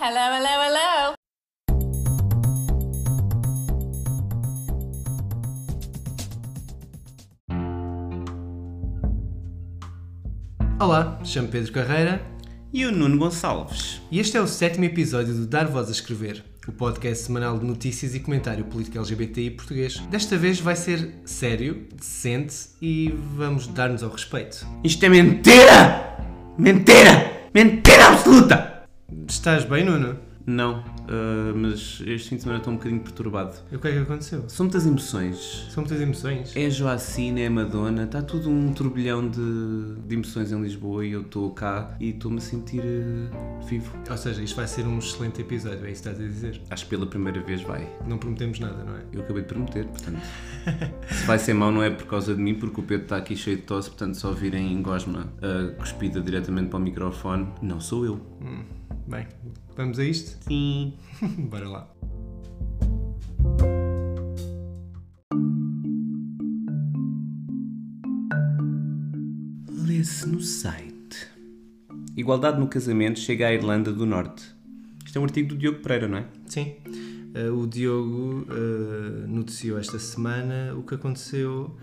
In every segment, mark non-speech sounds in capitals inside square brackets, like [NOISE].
Hello, hello, hello. Olá, chamo Pedro Carreira E o Nuno Gonçalves. e este é o sétimo episódio do Dar Voz a Escrever, o podcast semanal de notícias e comentário político LGBTI português. Desta vez vai ser sério, decente e vamos dar-nos ao respeito. Isto é mentira! Mentira! Mentira absoluta! Estás bem, Nuno? Não, ah, mas este fim de semana estou um bocadinho perturbado. E o que é que aconteceu? São muitas emoções. São muitas emoções. É Joacine, é Madonna, está tudo um turbilhão de, de emoções em Lisboa e eu estou cá e estou-me a sentir ah, vivo. Ou seja, isto vai ser um excelente episódio, é isso que estás a dizer. Acho que pela primeira vez vai. Não prometemos nada, não é? Eu acabei de prometer, portanto. [LAUGHS] se vai ser mau não é por causa de mim, porque o Pedro está aqui cheio de tosse, portanto, só virem gosma uh, cuspida diretamente para o microfone, não sou eu. Bem, vamos a isto? Sim. [LAUGHS] Bora lá. Lê-se no site. Igualdade no casamento chega à Irlanda do Norte. Isto é um artigo do Diogo Pereira, não é? Sim. Eh, o Diogo eh, noticiou esta semana o que aconteceu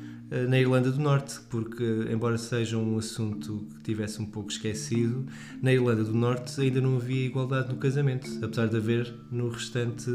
na Irlanda do Norte, porque, embora seja um assunto que tivesse um pouco esquecido, na Irlanda do Norte ainda não havia igualdade no casamento, apesar de haver no restante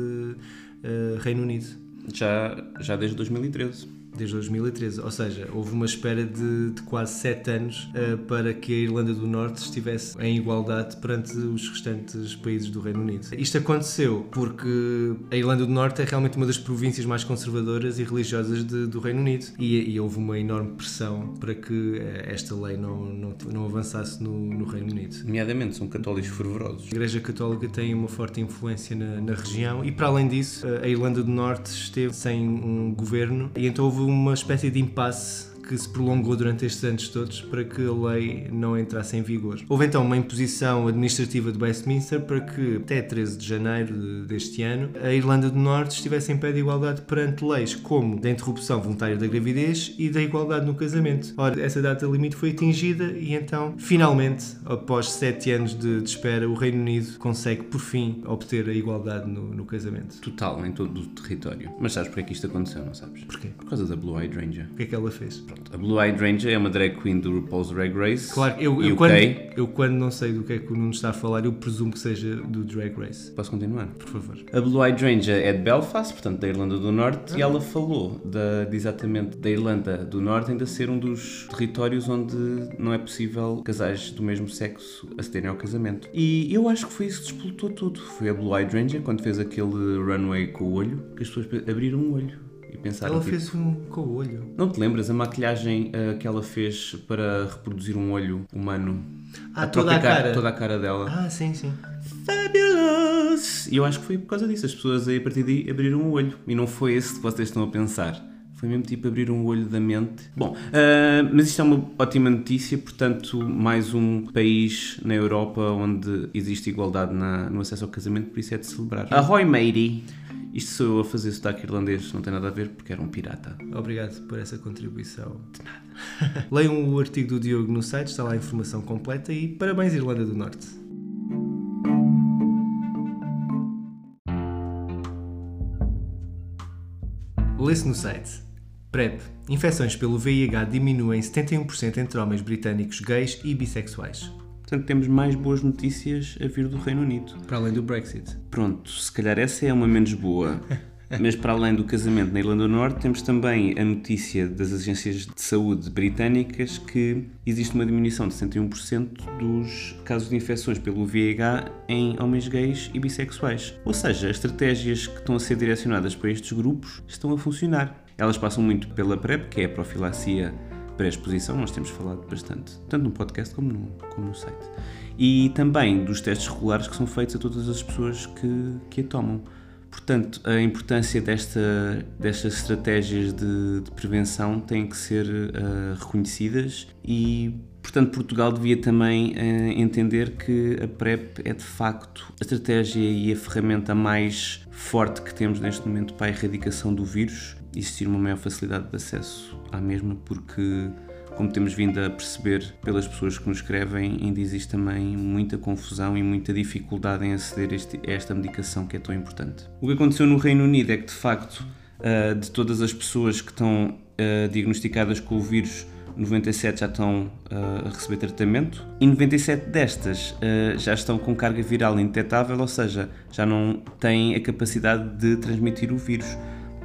eh, Reino Unido. Já, já desde 2013. Desde 2013, ou seja, houve uma espera de, de quase sete anos eh, para que a Irlanda do Norte estivesse em igualdade perante os restantes países do Reino Unido. Isto aconteceu porque a Irlanda do Norte é realmente uma das províncias mais conservadoras e religiosas de- do Reino Unido e, e houve uma enorme pressão para que eh, esta lei não, não, não avançasse no, no Reino Unido. Nomeadamente, são católicos fervorosos. A Igreja Católica tem uma forte influência na, na região e, para além disso, a Irlanda do Norte esteve sem um governo e então houve uma espécie de impasse que se prolongou durante estes anos todos para que a lei não entrasse em vigor. Houve então uma imposição administrativa de Westminster para que até 13 de janeiro de- deste ano a Irlanda do Norte estivesse em pé de igualdade perante leis como da interrupção voluntária da gravidez e da igualdade no casamento. Ora, essa data limite foi atingida e então, finalmente, após sete anos de, de espera, o Reino Unido consegue por fim obter a igualdade no, no casamento. Total, em todo o território. Mas sabes porque é que isto aconteceu, não sabes? Porquê? Por causa da Blue Eyed Ranger. O que é que ela fez? Pronto, a Blue Eyed Ranger é uma drag queen do RuPaul's Drag Race. Claro, eu, eu, quando, eu quando não sei do que é que o Nuno está a falar, eu presumo que seja do Drag Race. Posso continuar? Por favor. A Blue Eyed Ranger é de Belfast, portanto da Irlanda do Norte, e ela falou da, de exatamente da Irlanda do Norte ainda ser um dos territórios onde não é possível casais do mesmo sexo acederem ao casamento. E eu acho que foi isso que despolutou tudo. Foi a Blue Eyed Ranger quando fez aquele runway com o olho, que as pessoas pe- abriram o olho e Ela tipo, fez um com o olho. Não te lembras a maquilhagem ah, que ela fez para reproduzir um olho humano? Ah, toda a própria cara. Toda a cara dela. Ah, sim, sim. Fabulous! E eu acho que foi por causa disso. As pessoas aí a partir daí abriram o olho. E não foi esse que vocês estão a pensar. Foi mesmo tipo abrir um olho da mente. Bom, ah, mas isto é uma ótima notícia, portanto, mais um país na Europa onde existe igualdade na- no acesso ao casamento, por isso é de celebrar. Ahoy, matey! Isto sou eu a fazer sotaque irlandês, não tem nada a ver porque era um pirata. Obrigado por essa contribuição. De nada. [LAUGHS] Leiam o artigo do Diogo no site, está lá a informação completa e parabéns, Irlanda do Norte. Lê-se no site. PrEP. Infecções pelo VIH diminuem 71% entre homens britânicos gays e bissexuais. Portanto, temos mais boas notícias a vir do Reino Unido. Para além do Brexit. Pronto, se calhar essa é uma menos boa. [LAUGHS] Mas para além do casamento na Irlanda do Norte, temos também a notícia das agências de saúde britânicas que existe uma diminuição de 61% dos casos de infecções pelo VIH em homens gays e bissexuais. Ou seja, as estratégias que estão a ser direcionadas para estes grupos estão a funcionar. Elas passam muito pela PrEP, que é a profilaxia pré-exposição, nós temos falado bastante, tanto no podcast como no, como no site. E também dos testes regulares que são feitos a todas as pessoas que, que a tomam. Portanto, a importância desta, destas estratégias de, de prevenção tem que ser eh, reconhecidas e, portanto, Portugal devia também eh, entender que a PrEP é de facto a estratégia e a ferramenta mais forte que temos neste momento para a erradicação do vírus, existir uma maior facilidade de acesso à mesma, porque como temos vindo a perceber pelas pessoas que nos escrevem, ainda existe também muita confusão e muita dificuldade em aceder a, este, a esta medicação que é tão importante. O que aconteceu no Reino Unido é que, de facto, uh, de todas as pessoas que estão uh, diagnosticadas com o vírus, 97 já estão uh, a receber tratamento e 97 destas uh, já estão com carga viral indetetável, ou seja, já não têm a capacidade de transmitir o vírus.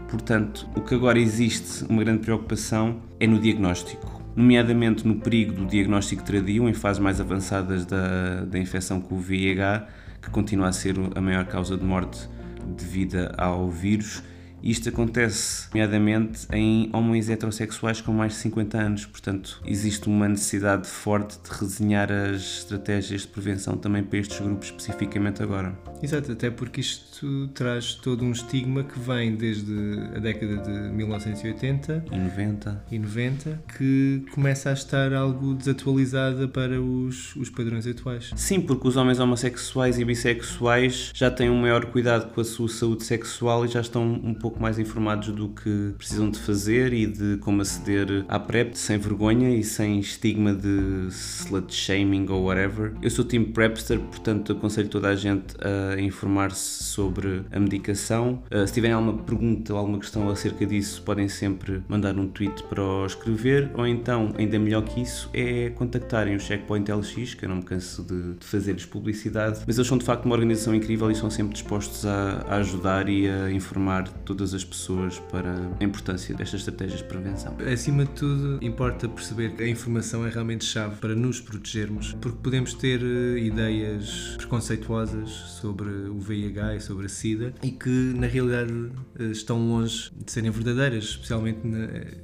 Portanto, o que agora existe uma grande preocupação é no diagnóstico, nomeadamente no perigo do diagnóstico tardio em fases mais avançadas da, da infecção com o VIH, que continua a ser a maior causa de morte devida ao vírus. Isto acontece, nomeadamente, em homens heterossexuais com mais de 50 anos, portanto, existe uma necessidade forte de redesenhar as estratégias de prevenção também para estes grupos, especificamente agora. Exato, até porque isto traz todo um estigma que vem desde a década de 1980 e 90, e 90 que começa a estar algo desatualizada para os, os padrões atuais. Sim, porque os homens homossexuais e bissexuais já têm um maior cuidado com a sua saúde sexual e já estão um pouco pouco mais informados do que precisam de fazer e de como aceder à PrEP sem vergonha e sem estigma de slut shaming ou whatever. Eu sou Team Prepster, portanto aconselho toda a gente a informar-se sobre a medicação. Uh, se tiverem alguma pergunta ou alguma questão acerca disso, podem sempre mandar um tweet para o escrever ou então, ainda melhor que isso, é contactarem o Checkpoint LX, que eu não me canso de, de fazer-lhes publicidade, mas eles são de facto uma organização incrível e são sempre dispostos a, a ajudar e a informar todas todas as pessoas para a importância destas estratégias de prevenção. Acima de tudo, importa perceber que a informação é realmente chave para nos protegermos, porque podemos ter eh, ideias preconceituosas sobre o VIH e sobre a SIDA e que na realidade eh, estão longe de serem verdadeiras, especialmente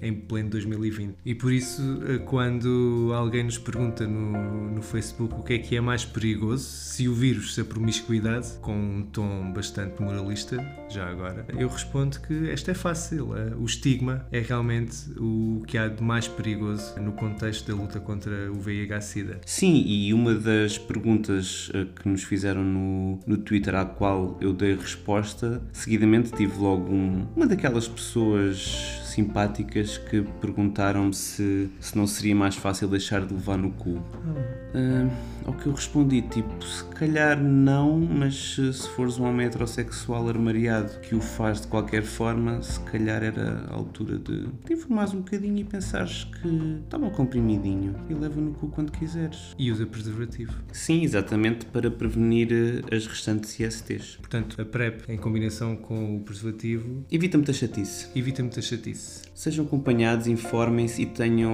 em pleno 2020. E por isso, eh, quando alguém nos pergunta no, no Facebook o que é que é mais perigoso, se o vírus, se a promiscuidade, com um tom bastante moralista, já agora, eu respondo que esta é fácil. O estigma é realmente o que há de mais perigoso no contexto da luta contra o VIH-Sida. Sim, e uma das perguntas eh, que nos fizeram no, no Twitter à qual eu dei resposta, seguidamente tive logo um, uma daquelas pessoas simpáticas que perguntaram-me se, se não seria mais fácil deixar de levar no cu. Uh, ao que eu respondi, tipo, se calhar não, mas se fores um homem heterossexual armariado que o faz de qualquer forma, se calhar era a altura de te informares um bocadinho e pensares que toma um comprimidinho e leva no cu quando quiseres. E usa preservativo. Sim, exatamente, para prevenir eh, as restantes ISTs. Portanto, a PrEP em combinação com o preservativo... Evita muita chatice. Evita muita chatice. Sejam acompanhados, informem-se e tenham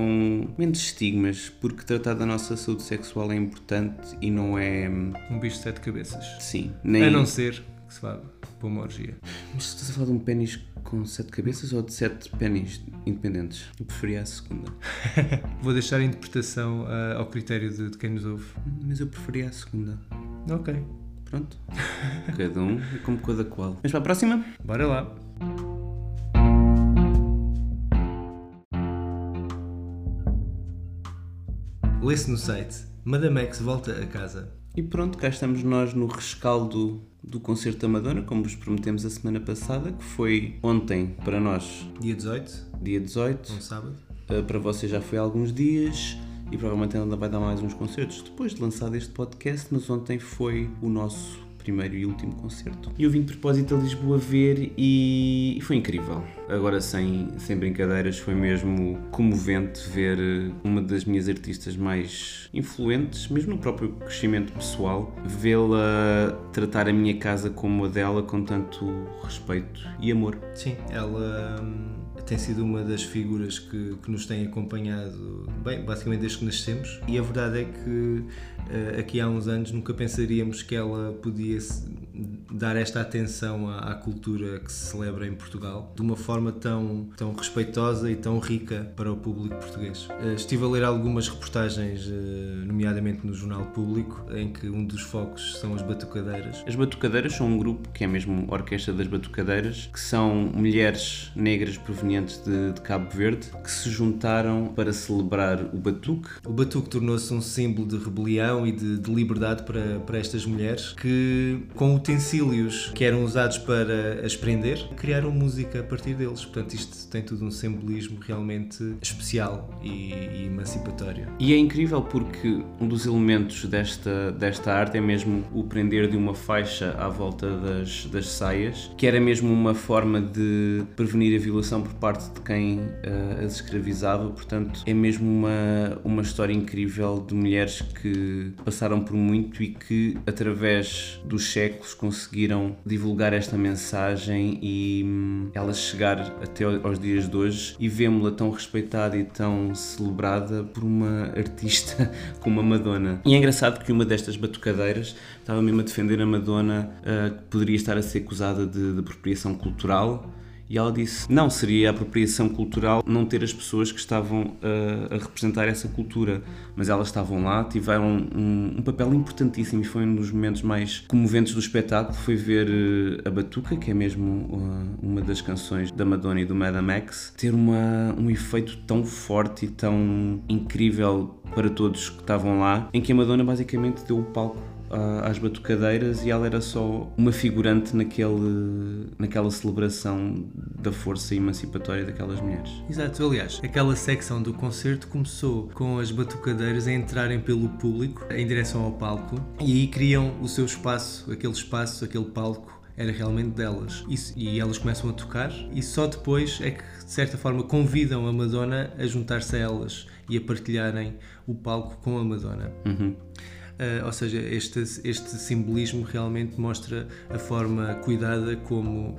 menos estigmas, porque tratar da nossa saúde sexual é importante e não é. Hum, um bicho de sete cabeças. Sim. Nem... A não ser que se vá para uma orgia. Mas estás a falar de um pênis com sete cabeças ou de sete pênis independentes? Eu preferia a segunda. [LAUGHS] Vou deixar a interpretação uh, ao critério de, de quem nos ouve. Mas eu preferia a segunda. Ok. Pronto. [LAUGHS] Cada um é como cada qual. Mas para a próxima? Bora lá. Lê-se no site Madame X volta a casa. E pronto, cá estamos nós no rescaldo do concerto da Madonna, como vos prometemos a semana passada, que foi ontem para nós. Dia 18. Dia 18. Um sábado. Uh, para vocês já foi há alguns dias e provavelmente ainda vai dar mais uns concertos depois de lançado este podcast, mas ontem foi o nosso primeiro e último concerto. E eu vim de propósito a Lisboa ver e foi incrível. Agora, sem, sem brincadeiras, foi mesmo comovente ver uma das minhas artistas mais influentes, mesmo no próprio crescimento pessoal, vê-la tratar a minha casa como a dela com tanto respeito e amor. Sim, ela hum, tem sido uma das figuras que, que nos tem acompanhado, bem, basicamente desde que nascemos, e a verdade é que uh, aqui há uns anos nunca pensaríamos que ela podia dar esta atenção à, à, cultura que se celebra em Portugal de uma forma tão, tão respeitosa e tão rica para o público português. Uh, estive a ler algumas reportagens, uh, nomeadamente no Jornal Público, em que um dos focos são as batucadeiras. As batucadeiras são um grupo que é mesmo a Orquestra das Batucadeiras, que são mulheres negras provenientes de, de Cabo Verde que se juntaram para celebrar o batuque. O batuque tornou-se um símbolo de rebelião e de, de liberdade para, para estas mulheres que, com utensílios que eram usados para as prender, criaram música a partir deles. Portanto, isto tem tudo um simbolismo realmente especial e, e emancipatório. E é incrível porque um dos elementos desta, desta arte é mesmo o prender de uma faixa à volta das, das saias, que era mesmo uma forma de prevenir a violação por parte de quem uh, as escravizava. Portanto, é mesmo uma, uma história incrível de mulheres que passaram por muito e que, através dos séculos, conseguiram divulgar esta mensagem e hum, ela chegar até aos dias de hoje e vemos-la tão respeitada e tão celebrada por uma artista [LAUGHS] como a Madonna. E é engraçado que uma destas batucadeiras estava mesmo a defender a Madonna uh, que poderia estar a ser acusada de, de apropriação cultural e ela disse: não, seria apropriação cultural não ter as pessoas que estavam uh, a representar essa cultura, mas elas estavam lá, tiveram um, um, papel importantíssimo e foi um dos momentos mais comoventes do espetáculo. Foi ver uh, a Batuca, que é mesmo uh, uma das canções da Madonna e do Madame X, ter uma, um efeito tão forte e tão incrível para todos que estavam lá, em que a Madonna basicamente deu o palco às batucadeiras e ela era só uma figurante naquele, naquela celebração da força emancipatória daquelas mulheres. Exato, aliás, aquela secção do concerto começou com as batucadeiras a entrarem pelo público em direção ao palco e aí criam o seu espaço, aquele espaço, aquele palco era realmente delas. Isso, e elas começam a tocar e só depois é que, de certa forma, convidam a Madonna a juntar-se a elas e a partilharem o palco com a Madonna. Uhum. Uh, ou seja, este, este simbolismo realmente mostra a forma cuidada como uh,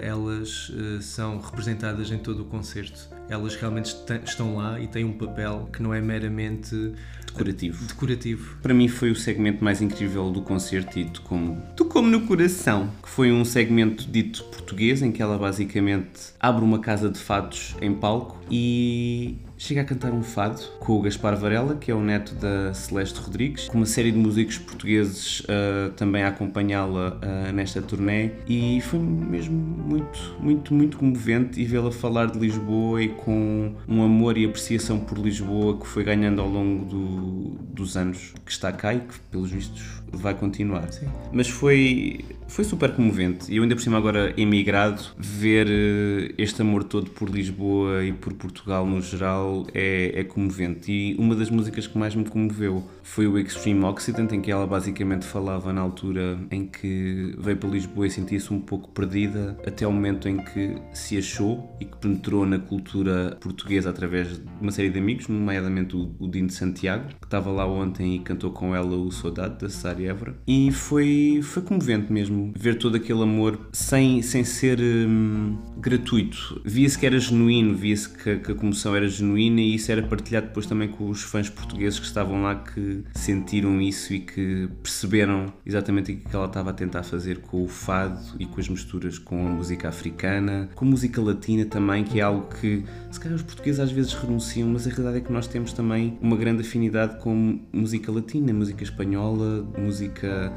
elas uh, são representadas em todo o concerto. Elas realmente estão lá e têm um papel que não é meramente decorativo. decorativo. Para mim foi o segmento mais incrível do concerto e como Tu como no coração, que foi um segmento dito português em que ela basicamente abre uma casa de fados em palco e chega a cantar um fado com o Gaspar Varela, que é o neto da Celeste Rodrigues, com uma série de músicos portugueses uh, também a acompanhá-la uh, nesta turnê. E foi mesmo muito, muito, muito comovente e vê-la falar de Lisboa e com um amor e apreciação por Lisboa que foi ganhando ao longo do, dos anos que está cá e que, pelos vistos, vai continuar. Sim. Mas foi, foi super comovente e eu ainda por cima agora emigrado, ver uh, este amor todo por Lisboa e por Portugal no geral é, é comovente. E uma das músicas que mais me comoveu foi o Extreme Occident, em que ela basicamente falava na altura em que veio para Lisboa e sentia-se um pouco perdida, até o momento em que se achou e que penetrou na cultura portuguesa através de uma série de amigos, nomeadamente o, o Dino de Santiago, que estava lá ontem e cantou com ela o Saudade, da Évora. E foi, foi comovente mesmo ver todo aquele amor sem, sem ser hum, gratuito. Via-se que era genuíno, via-se que, que a comoção era genuína e isso era partilhado depois também com os fãs portugueses que estavam lá que sentiram isso e que perceberam exatamente o que ela estava a tentar fazer com o fado e com as misturas com a música africana, com a música latina também, que é algo que se calhar os portugueses às vezes renunciam, mas a realidade é que nós temos também uma grande afinidade com música latina, música espanhola, música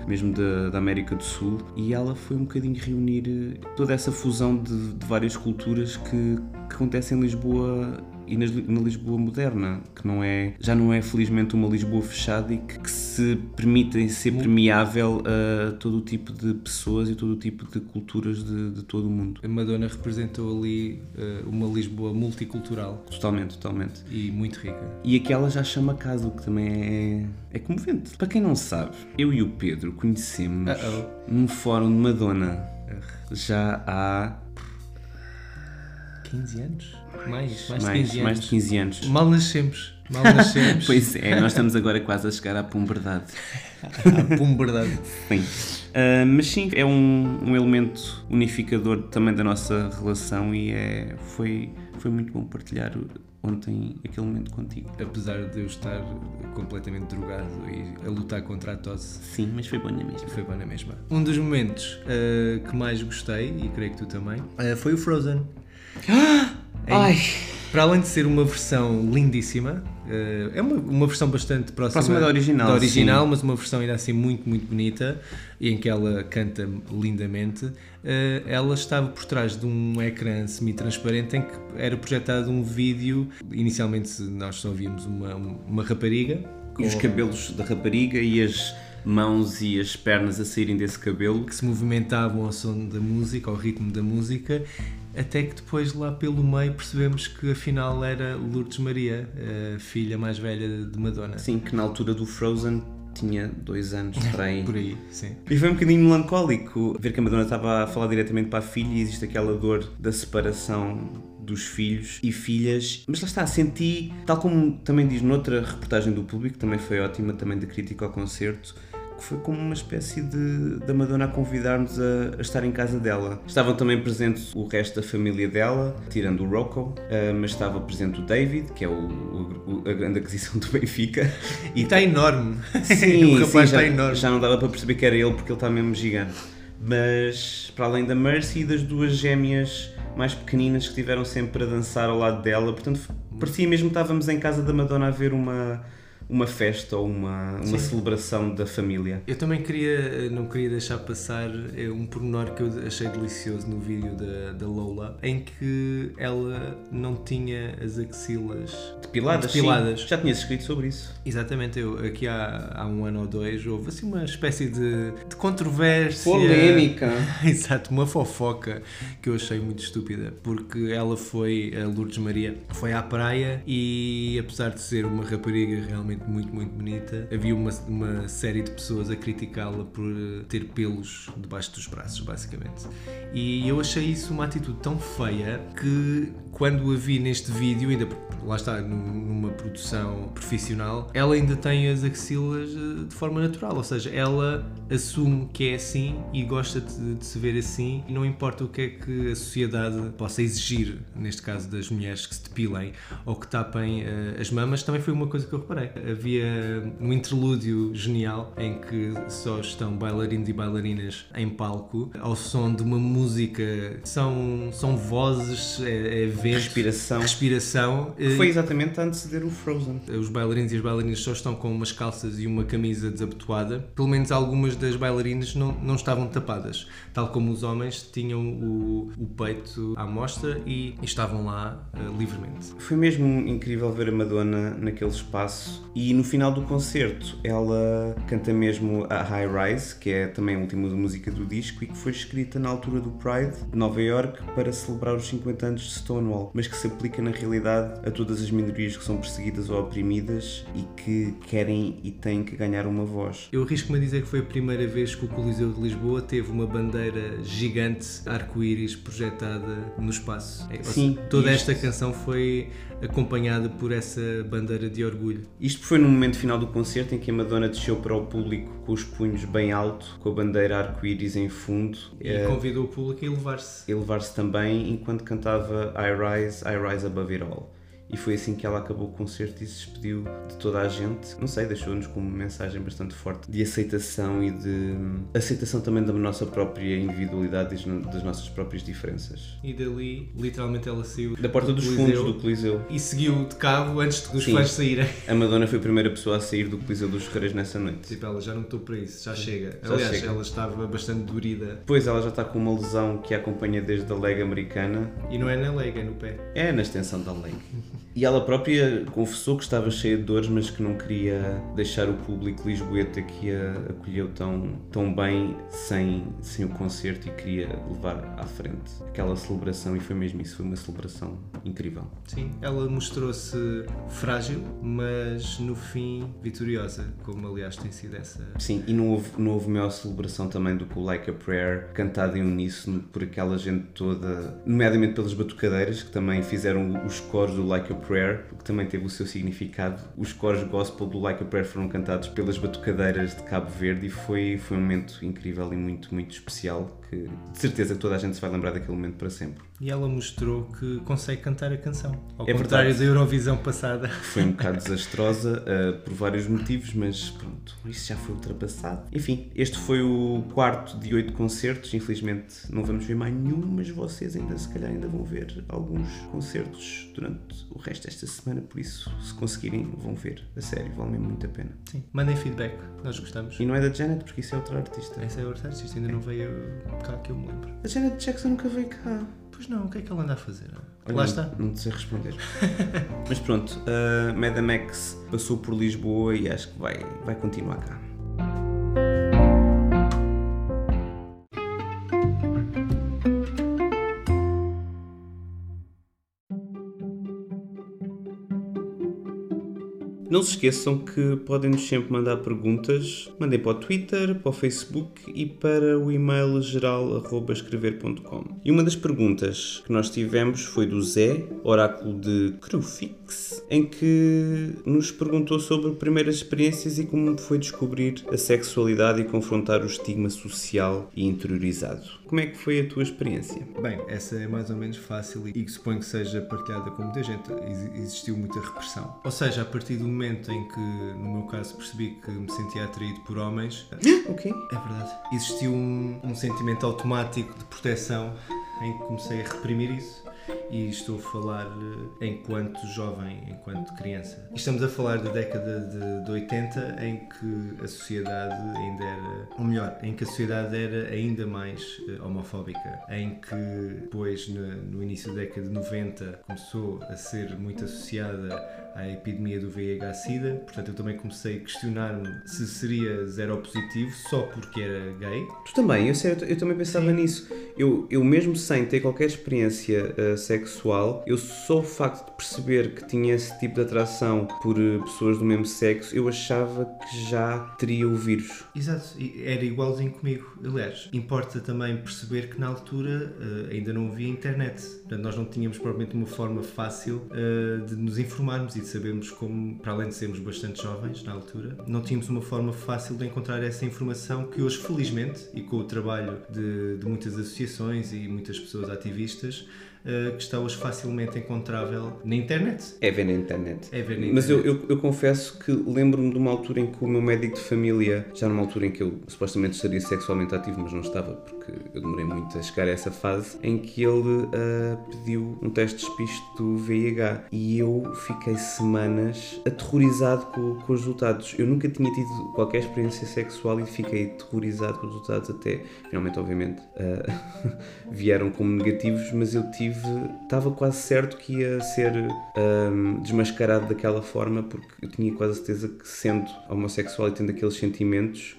mesmo da, da América do Sul e ela foi um bocadinho reunir eh, toda essa fusão de, de várias culturas que, que acontece em Lisboa e na, na, Lisboa moderna, que não é, já não é felizmente uma Lisboa fechada e que, que se permite ser permeável a todo o tipo de pessoas e todo o tipo de culturas de, de todo o mundo. A Madonna representou ali uh, uma Lisboa multicultural. Totalmente, totalmente. E muito rica. E aquela já chama casa, o que também é, é comovente. Para quem não sabe, eu e o Pedro conhecemos uh -oh. num fórum de Madonna já há 15 anos? Mais, mais, mais, de 15 mais de 15 anos. Mal nascemos. Mal nascemos. [LAUGHS] pois é, nós estamos agora quase a chegar à pumberdade. [LAUGHS] à pumberdade. Sim. Uh, mas sim, é um, um elemento unificador também da nossa relação e é, foi, foi muito bom partilhar ontem aquele momento contigo. Apesar de eu estar completamente drogado e a lutar contra a tosse. Sim, mas foi bom na mesma. Foi bom na mesma. Um dos momentos uh, que mais gostei, e creio que tu também, uh, foi o Frozen. Ai! Para além de ser uma versão lindíssima, uh, é uma, uma versão bastante próxima, próxima da original, da original sim. mas uma versão ainda assim muito, muito bonita, e em que ela canta lindamente. Uh, ela estava por trás de um ecrã semi-transparente em que era projetado um vídeo. Inicialmente nós só víamos uma, uma rapariga. Com... E os cabelos da rapariga e as mãos e as pernas a saírem desse cabelo. que se movimentavam ao som da música, ao ritmo da música, até que depois lá pelo meio percebemos que afinal era Lourdes Maria, a filha mais velha de Madonna. Sim, que na altura do Frozen tinha dois anos para aí. [LAUGHS] Por aí, sim. E foi um bocadinho melancólico ver que a Madonna estava a falar diretamente para a filha e existe aquela dor da separação dos filhos e filhas. Mas lá está, senti, tal como também diz noutra reportagem do público, também foi ótima, também de crítica ao concerto, foi como uma espécie de da Madonna a convidar-nos a, a estar em casa dela. Estavam também presentes o resto da família dela, tirando o Rocco, eh, mas estava presente o David, que é o, o- a grande aquisição do Benfica. E está enorme. [LAUGHS] Sim, o rapaz sim, está já, enorme. já não dava para perceber que era ele porque ele está mesmo gigante. Mas para além da Mercy e das duas gêmeas mais pequeninas que estiveram sempre a dançar ao lado dela, portanto parecia mesmo que estávamos em casa da Madonna a ver uma, uma festa ou uma, uma celebração da família. Eu também queria, não queria deixar passar eh, um pormenor que eu achei delicioso no vídeo da, da Lola, em que ela não tinha as axilas Depiladas, Depiladas. sim. Já tinhas escrito sobre isso. Exatamente, eu, aqui há, há um ano ou dois houve assim uma espécie de, de controvérsia. [LAUGHS] Exato, uma fofoca que eu achei muito estúpida, porque ela foi, a Lourdes Maria, foi à praia e apesar de ser uma rapariga realmente muito, muito bonita, havia uma, uma série de pessoas a criticá-la por eh, ter pelos debaixo dos braços, basicamente. E eu achei isso uma atitude tão feia que quando a vi neste vídeo, ainda lá está, num- numa produção profissional, ela ainda tem as axilas eh, de forma natural, ou seja, ela assume que é assim e gosta de, de se ver assim. E não importa o que é que a sociedade possa exigir, neste caso das mulheres que se depilem ou que tapem eh, as mamas, também foi uma coisa que eu reparei. Havia um interlúdio genial em que só estão bailarinos e bailarinas em palco ao som de uma música, são, são vozes, é, é vento, Respiração. respiração. Que eh, foi exatamente a anteceder o Frozen. os bailarinos e as bailarinas só estão com umas calças e uma camisa desabotoada. Pelo menos algumas das bailarinas não, não estavam tapadas. Tal como os homens tinham o, o peito à mostra e estavam lá eh, livremente. Foi mesmo incrível ver a Madonna naquele espaço e no final do concerto ela canta mesmo a High Rise, que é também a última música do disco e que foi escrita na altura do Pride de Nova York para celebrar os 50 anos de Stonewall, mas que se aplica na realidade a todas as minorias que são perseguidas ou oprimidas e que querem e têm que ganhar uma voz. Eu arrisco-me a dizer que foi a primeira vez que o Coliseu de Lisboa teve uma bandeira gigante arco-íris projetada no espaço. É, Sim, seja, toda isto- esta canção foi acompanhada por essa bandeira de orgulho. Isto foi no momento final do concerto em que a Madonna desceu para o público com os punhos bem alto, com a bandeira arco-íris em fundo. E Eh, convidou o público a elevar-se. elevar-se também enquanto cantava I Rise, I Rise Above It All. E foi assim que ela acabou o concerto e se despediu de toda a gente. Não sei, deixou-nos com uma mensagem bastante forte de aceitação e de aceitação também da nossa própria individualidade e das- nossas próprias diferenças. E dali, literalmente, ela saiu Da porta dos Coliseu fundos do Coliseu. e seguiu de carro antes dos Sim. fãs saírem. A Madonna foi a primeira pessoa a sair do Coliseu dos Ferreiros nessa noite. Tipo, ela já não estou para isso, já chega. Já Aliás, chega. ela estava bastante dorida. Depois ela já está com uma lesão que a acompanha desde a leg americana E não é na lega, é no pé. É na extensão da leg. [LAUGHS] E ela própria confessou que estava cheia de dores, mas que não queria deixar o público lisboeta que a acolheu tão, tão bem sem, sem o concerto e queria levar à frente aquela celebração. E foi mesmo isso, foi uma celebração incrível. Sim, ela mostrou-se frágil, mas no fim vitoriosa, como aliás tem sido essa. Sim, e não houve, não houve maior celebração também do que o Like a Prayer, cantado em uníssono por aquela gente toda, nomeadamente pelas batucadeiras, que também fizeram os coros do Like a Prayer, que também teve o seu significado. Os coros gospel do Like a Prayer foram cantados pelas batucadeiras de Cabo Verde e foi, foi um momento incrível e muito, muito especial, de certeza que toda a gente se vai lembrar daquele momento para sempre. E ela mostrou que consegue cantar a canção. Ao É contrário verdade. da Eurovisão passada. [LAUGHS] Foi um bocado [LAUGHS] desastrosa uh, por vários motivos, mas pronto, isso já foi ultrapassado. Enfim, este foi o quarto de oito concertos. Infelizmente não vamos ver mais nenhum, mas vocês ainda se calhar ainda vão ver alguns concertos durante o resto desta semana, por isso, se conseguirem, vão ver. A sério, vale mesmo muito a pena. Sim. Mandem feedback, nós gostamos. E não é da Janet, porque isso é outra artista. Essa é outra artista, ainda não veio cá que eu me lembro. A Janet Jackson nunca veio cá. Pois não, o que é que ela anda a fazer? Olha, Lá não- está. Não te sei responder. [LAUGHS] Mas pronto, a Madame X passou por Lisboa e acho que vai, vai continuar cá. Não se esqueçam que podem-nos sempre mandar perguntas. Mandem para o Twitter, para o Facebook e para o e-mail geral.escrever.com. E uma das perguntas que nós tivemos foi do Zé, oráculo de Crufix, em que nos perguntou sobre primeiras experiências e como foi descobrir a sexualidade e confrontar o estigma social e interiorizado. Como é que foi a tua experiência? Bem, essa é mais ou menos fácil e suponho que seja partilhada com muita gente. Existiu muita repressão. Ou seja, a partir do momento em que, no meu caso, percebi que me sentia atraído por homens. Ok. É verdade. Existiu um, um sentimento automático de proteção em que comecei a reprimir isso e estou a falar eh, enquanto jovem, enquanto criança. Estamos a falar da década de, de 80 em que a sociedade ainda era, ou melhor, em que a sociedade era ainda mais uh, homofóbica, em que depois no, no início da década de 90 começou a ser muito associada à epidemia do VIH-Sida, portanto eu também comecei a questionar-me se seria zero positivo só porque era gay. Tu também, eu, eu também pensava Sim. nisso. Eu, eu mesmo sem ter qualquer experiência uh, sexual, eu só o facto de perceber que tinha esse tipo de atração por uh, pessoas do mesmo sexo, eu achava que já teria o vírus. Exato, era igualzinho comigo. Aliás, importa também perceber que na altura uh, ainda não havia internet, portanto nós não tínhamos provavelmente uma forma fácil de nos informarmos e de sabermos como, para além de sermos bastante jovens na altura, não tínhamos uma forma fácil de encontrar essa informação que hoje, felizmente, e com o trabalho de, de muitas associações e muitas pessoas ativistas, que está hoje facilmente encontrável na internet. É ver na internet. É ver na internet. Mas eu, eu, eu confesso que lembro-me de uma altura em que o meu médico de família, já numa altura em que eu supostamente estaria sexualmente ativo, mas não estava, porque eu demorei muito a chegar a essa fase, em que ele uh, pediu um teste de despiste do VIH e eu fiquei semanas aterrorizado com, com os resultados. Eu nunca tinha tido qualquer experiência sexual e fiquei aterrorizado com os resultados até, finalmente, obviamente, uh, [LAUGHS] vieram como negativos, mas eu tive estava quase certo que ia ser um, desmascarado daquela forma, porque eu tinha quase certeza que, sendo homossexual e tendo aqueles sentimentos,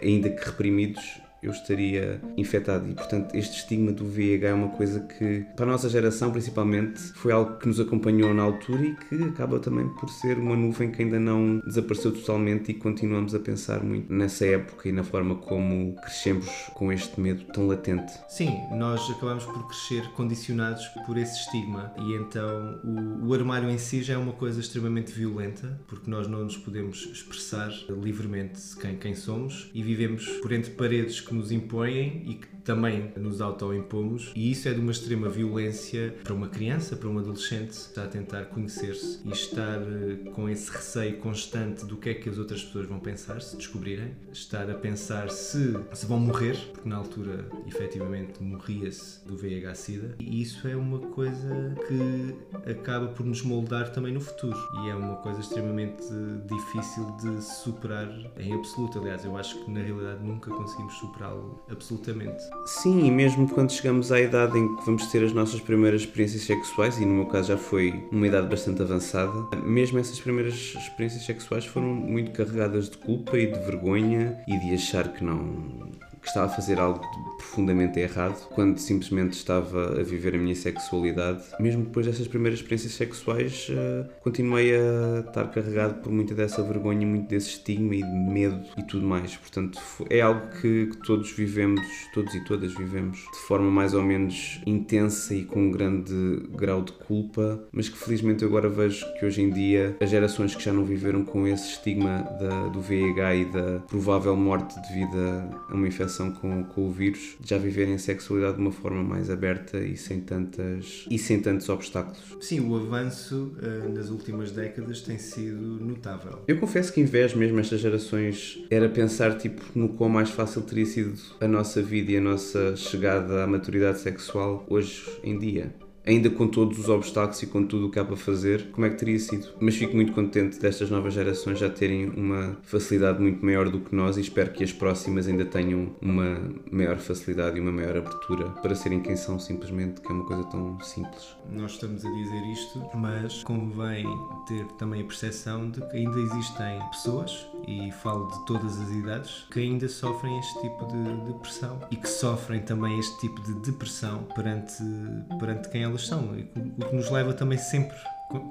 ainda que reprimidos, eu estaria infectado. E, portanto, este estigma do VIH é uma coisa que, para a nossa geração, principalmente, foi algo que nos acompanhou na altura e que acaba também por ser uma nuvem que ainda não desapareceu totalmente e continuamos a pensar muito nessa época e na forma como crescemos com este medo tão latente. Sim, nós acabamos por crescer condicionados por esse estigma e então o, o armário em si já é uma coisa extremamente violenta porque nós não nos podemos expressar livremente quem, quem somos e vivemos por entre paredes que nos impõem e que também nos autoimpomos e isso é de uma extrema violência para uma criança, para um adolescente que está a tentar conhecer-se e estar eh, com esse receio constante do que é que as outras pessoas vão pensar se descobrirem, estar a pensar se, se vão morrer, porque na altura efetivamente morria-se do VIH-Sida e isso é uma coisa que acaba por nos moldar também no futuro e é uma coisa extremamente difícil de superar em absoluto. Aliás, eu acho que na realidade nunca conseguimos superá-lo absolutamente. Sim, e mesmo quando chegamos à idade em que vamos ter as nossas primeiras experiências sexuais, e no meu caso já foi uma idade bastante avançada, mesmo essas primeiras experiências sexuais foram muito carregadas de culpa e de vergonha e de achar que não que estava a fazer algo profundamente errado quando simplesmente estava a viver a minha sexualidade. Mesmo depois dessas primeiras experiências sexuais, uh, continuei a estar carregado por muita dessa vergonha, muito desse estigma e de medo e tudo mais. Portanto, é algo que, que todos vivemos, todos e todas vivemos, de forma mais ou menos intensa e com um grande grau de culpa, mas que felizmente eu agora vejo que hoje em dia as gerações que já não viveram com esse estigma da, do VIH e da provável morte devido a uma infecção com, com o vírus, já viverem a sexualidade de uma forma mais aberta e sem, tantas, e sem tantos obstáculos. Sim, o avanço uh, nas últimas décadas tem sido notável. Eu confesso que invejo mesmo estas gerações era pensar tipo no quão mais fácil teria sido a nossa vida e a nossa chegada à maturidade sexual hoje em dia ainda com todos os obstáculos e com tudo o que há para fazer, como é que teria sido? Mas fico muito contente destas novas gerações já terem uma facilidade muito maior do que nós e espero que as próximas ainda tenham uma maior facilidade e uma maior abertura para serem quem são, simplesmente, que é uma coisa tão simples. Nós estamos a dizer isto, mas convém ter também a percepção de que ainda existem pessoas, e falo de todas as idades, que ainda sofrem este tipo de, de pressão e que sofrem também este tipo de depressão perante, perante quem elas são, o que nos leva também sempre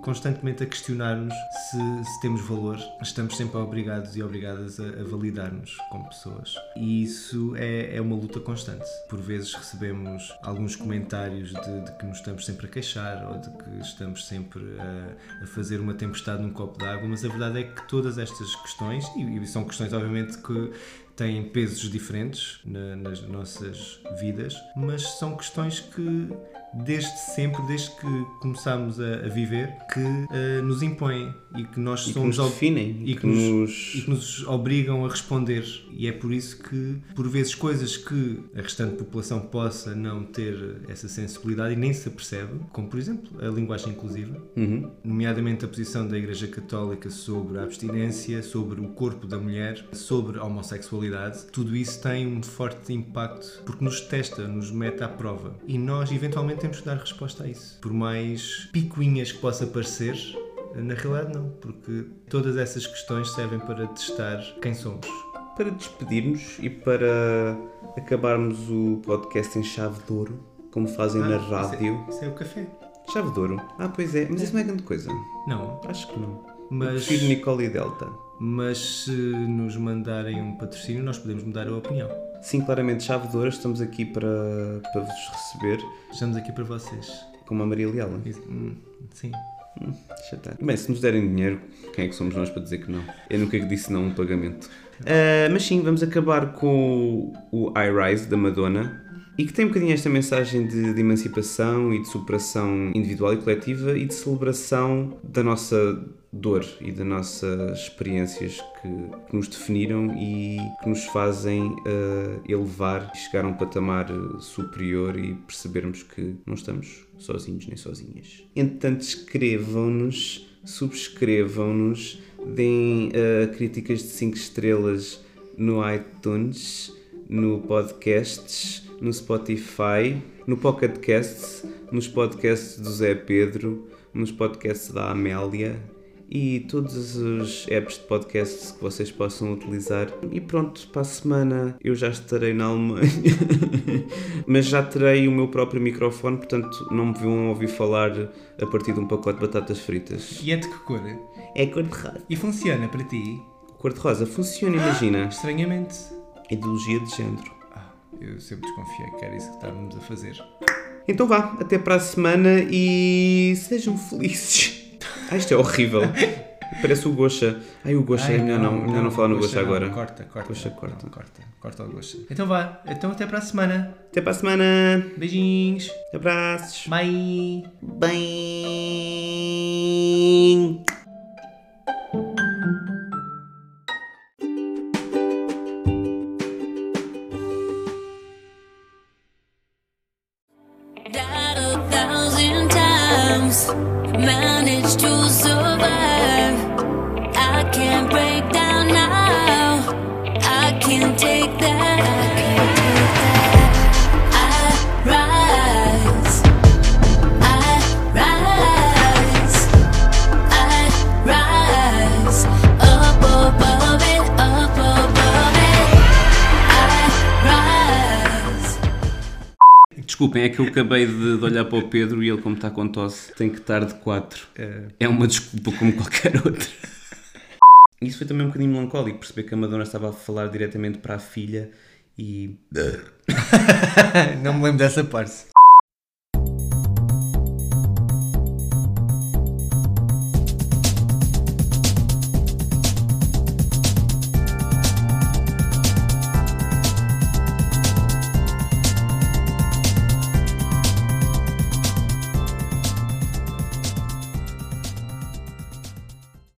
constantemente a questionar-nos se, se, temos valor. Estamos sempre obrigados e obrigadas a, a validar-nos como pessoas. E isso é, é, uma luta constante. Por vezes recebemos alguns comentários de, de, que nos estamos sempre a queixar ou de que estamos sempre a, a fazer uma tempestade num copo d'água, mas a verdade é que todas estas questões, e, e são questões obviamente que têm pesos diferentes na, nas nossas vidas, mas são questões que desde sempre, desde que começámos a, a viver, que uh, nos impõem e que nós e somos que nos definem e, que, que nos... e que nos obrigam a responder. E é por isso que, por vezes, coisas que a restante população possa não ter essa sensibilidade e nem se apercebe, como por exemplo a linguagem inclusiva, uhum. nomeadamente a posição da Igreja Católica sobre a abstinência, sobre o corpo da mulher, sobre a homossexualidade, tudo isso tem um forte impacto porque nos testa, nos mete à prova. E nós, eventualmente, temos que dar resposta a isso. Por mais picuinhas que possa parecer, na realidade não, porque todas essas questões servem para testar quem somos. Para despedirmos e para acabarmos o podcast em chave de ouro, como fazem ah, na rádio. Isso é, isso é, o café. Chave de ouro? Ah, pois é, mas isso não é grande coisa. Não. Acho que não. Mas... Eu prefiro Nicole e Delta. Mas se nos mandarem um patrocínio, nós podemos mudar a opinião. Sim, claramente, chave de ouro, estamos aqui para, para vos receber. Estamos aqui para vocês. Como a Maria Leal. Hum, sim. Hum. Bem, se nos derem dinheiro, quem é que somos nós para dizer que não? Eu nunca disse não um pagamento. Uh, mas sim, vamos acabar com o I Rise da Madonna e que tem um bocadinho esta mensagem de, de, emancipação e de superação individual e coletiva e de celebração da nossa dor e das nossas experiências que, que nos definiram e que nos fazem uh, elevar e chegar a um patamar superior e percebermos que não estamos sozinhos nem sozinhas. Entretanto, escrevam-nos, subscrevam-nos, deem uh, críticas de 5 estrelas no iTunes, no podcasts no Spotify, no Pocket Casts, nos podcasts do Zé Pedro, nos podcasts da Amélia e todos os apps de podcasts que vocês possam utilizar. E pronto, para a semana eu já estarei na Alemanha, [LAUGHS] mas já terei o meu próprio microfone, portanto não me vão ouvir falar a partir de um pacote de batatas fritas. E é de que cor? É cor de rosa. E funciona para ti? Cor de rosa, funciona, imagina. Estranhamente. Ideologia de género. Eu sempre desconfiei que era isso que estávamos a fazer. Então vá, até para a semana e sejam felizes. [LAUGHS] Ah, isto é horrível. Parece o Gosha. Ai, o Gosha é melhor não, melhor não, falar no Gosha agora. Corta, corta. Gosha, corta. Não, corta, corta o Gosha. Então vá, então até para a semana. Até para a semana. Beijinhos. Abraços. Bye. Bye. Desculpem, é que eu acabei de, de, olhar para o Pedro e ele, como está com tosse, tem que estar de 4. É... é uma desculpa como qualquer outra. Isso foi também um bocadinho melancólico, perceber que a Madonna estava a falar diretamente para a filha e. [LAUGHS] Não me lembro dessa parte.